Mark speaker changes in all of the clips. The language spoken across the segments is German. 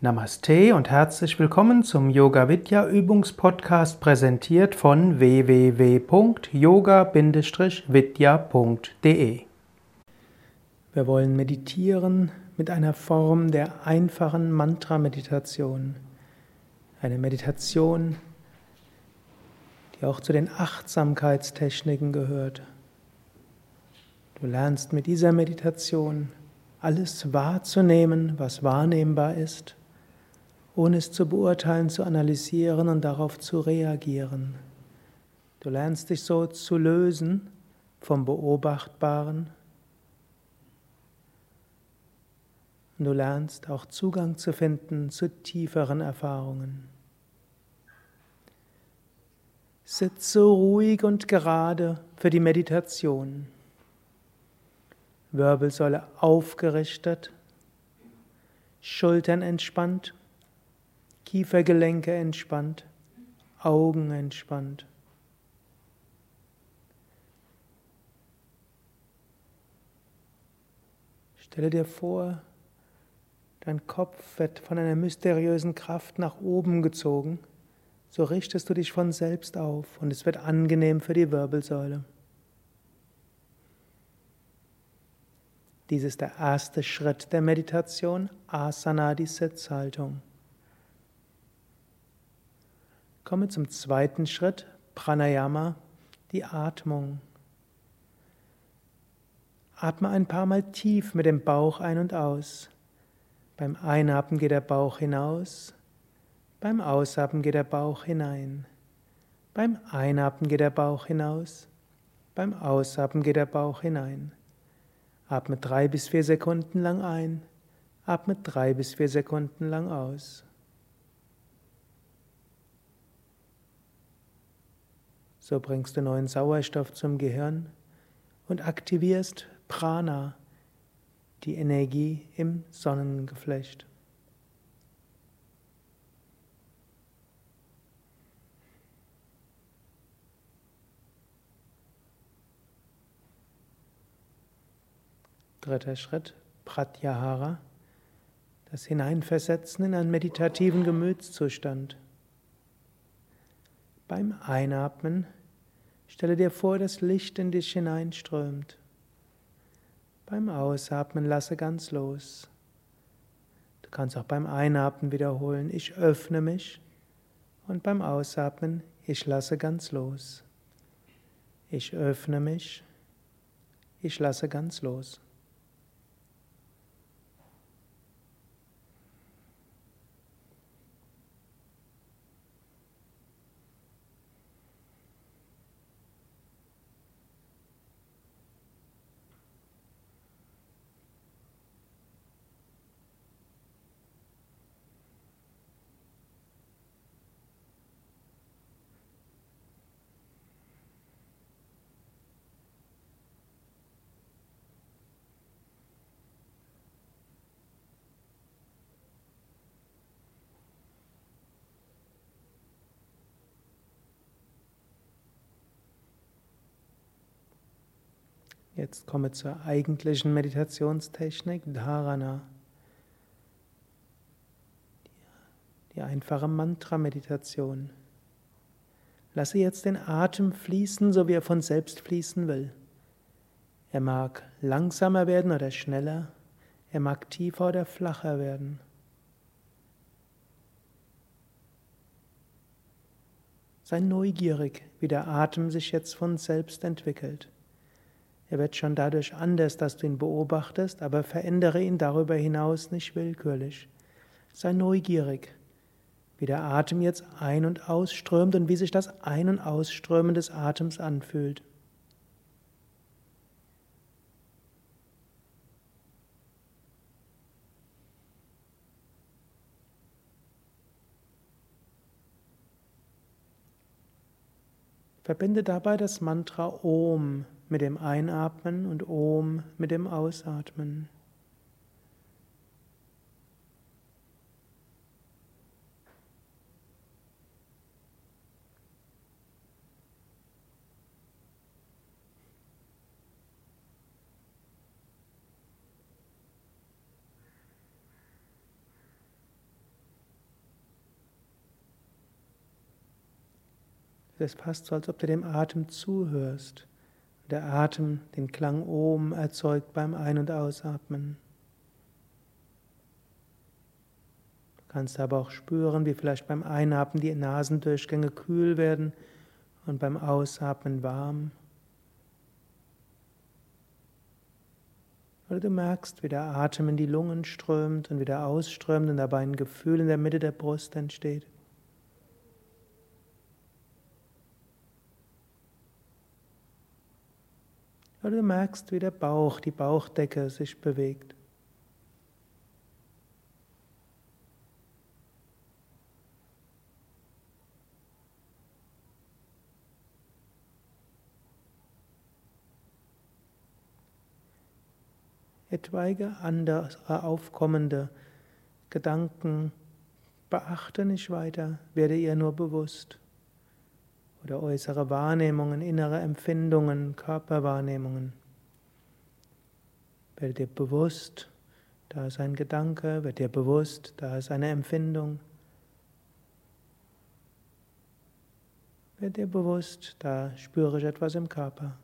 Speaker 1: Namaste und herzlich willkommen zum Yoga Vidya Übungspodcast präsentiert von www.yoga-vidya.de. Wir wollen meditieren mit einer Form der einfachen Mantra-Meditation. Eine Meditation, die auch zu den Achtsamkeitstechniken gehört. Du lernst mit dieser Meditation alles wahrzunehmen, was wahrnehmbar ist ohne es zu beurteilen, zu analysieren und darauf zu reagieren. Du lernst dich so zu lösen vom Beobachtbaren. Und du lernst auch Zugang zu finden zu tieferen Erfahrungen. Sitze ruhig und gerade für die Meditation. Wirbelsäule aufgerichtet, Schultern entspannt Kiefergelenke entspannt, Augen entspannt. Stelle dir vor, dein Kopf wird von einer mysteriösen Kraft nach oben gezogen. So richtest du dich von selbst auf und es wird angenehm für die Wirbelsäule. Dies ist der erste Schritt der Meditation, Asana, die Sitzhaltung. Komme zum zweiten Schritt, Pranayama, die Atmung. Atme ein paar Mal tief mit dem Bauch ein und aus. Beim Einatmen geht der Bauch hinaus, beim Ausatmen geht der Bauch hinein. Beim Einatmen geht der Bauch hinaus, beim Ausatmen geht der Bauch hinein. Atme drei bis vier Sekunden lang ein, atme drei bis vier Sekunden lang aus. So bringst du neuen Sauerstoff zum Gehirn und aktivierst Prana, die Energie im Sonnengeflecht. Dritter Schritt, Pratyahara, das Hineinversetzen in einen meditativen Gemütszustand. Beim Einatmen Stelle dir vor, dass Licht in dich hineinströmt. Beim Ausatmen lasse ganz los. Du kannst auch beim Einatmen wiederholen, ich öffne mich. Und beim Ausatmen, ich lasse ganz los. Ich öffne mich. Ich lasse ganz los. Jetzt komme zur eigentlichen Meditationstechnik, Dharana. Die einfache Mantra-Meditation. Lasse jetzt den Atem fließen, so wie er von selbst fließen will. Er mag langsamer werden oder schneller, er mag tiefer oder flacher werden. Sei neugierig, wie der Atem sich jetzt von selbst entwickelt. Er wird schon dadurch anders, dass du ihn beobachtest, aber verändere ihn darüber hinaus nicht willkürlich. Sei neugierig, wie der Atem jetzt ein- und ausströmt und wie sich das Ein- und Ausströmen des Atems anfühlt. Verbinde dabei das Mantra Om mit dem Einatmen und Om mit dem Ausatmen. Es passt so, als ob du dem Atem zuhörst. Der Atem den Klang Om erzeugt beim Ein- und Ausatmen. Du kannst aber auch spüren, wie vielleicht beim Einatmen die Nasendurchgänge kühl werden und beim Ausatmen warm. Oder du merkst, wie der Atem in die Lungen strömt und wieder ausströmt und dabei ein Gefühl in der Mitte der Brust entsteht. Oder du merkst, wie der Bauch, die Bauchdecke sich bewegt. etwaige andere aufkommende Gedanken beachte nicht weiter, werde ihr nur bewusst. Oder äußere Wahrnehmungen, innere Empfindungen, Körperwahrnehmungen. Werde dir bewusst, da ist ein Gedanke, werde dir bewusst, da ist eine Empfindung. Werde dir bewusst, da spüre ich etwas im Körper.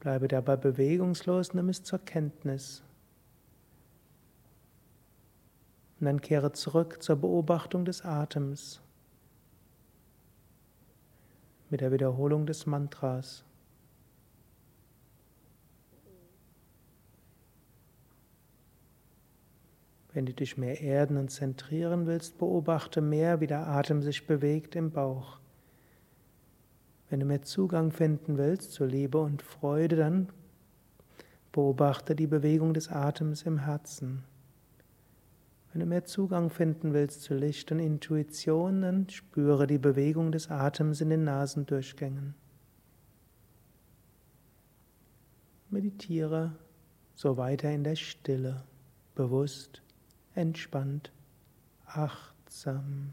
Speaker 1: Bleibe dabei bewegungslos, nimm es zur Kenntnis. Und dann kehre zurück zur Beobachtung des Atems mit der Wiederholung des Mantras. Wenn du dich mehr erden und zentrieren willst, beobachte mehr, wie der Atem sich bewegt im Bauch. Wenn du mehr Zugang finden willst zu Liebe und Freude, dann beobachte die Bewegung des Atems im Herzen. Wenn du mehr Zugang finden willst zu Licht und Intuition, dann spüre die Bewegung des Atems in den Nasendurchgängen. Meditiere so weiter in der Stille, bewusst, entspannt, achtsam.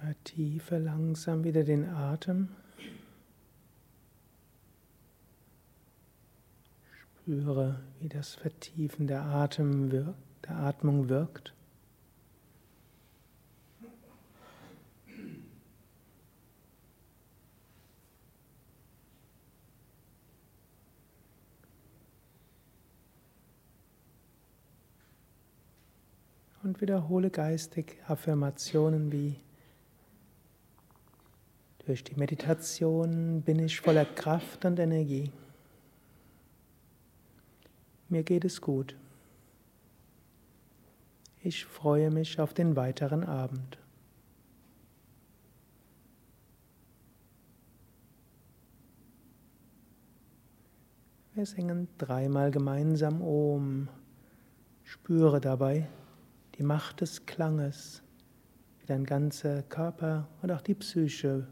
Speaker 1: Vertiefe langsam wieder den Atem. Spüre, wie das Vertiefen der, Atem wirkt, der Atmung wirkt. Und wiederhole geistig Affirmationen wie durch die Meditation bin ich voller Kraft und Energie. Mir geht es gut. Ich freue mich auf den weiteren Abend. Wir singen dreimal gemeinsam Om. Spüre dabei die Macht des Klanges, wie dein ganzer Körper und auch die Psyche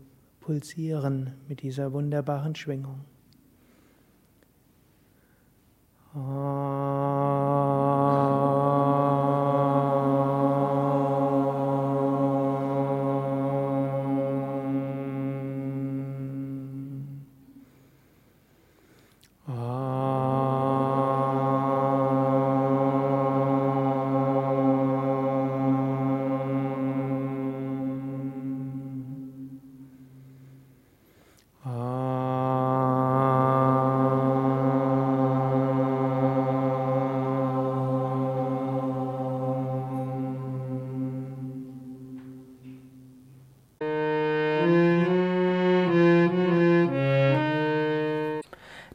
Speaker 1: pulsieren mit dieser wunderbaren Schwingung.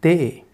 Speaker 1: day.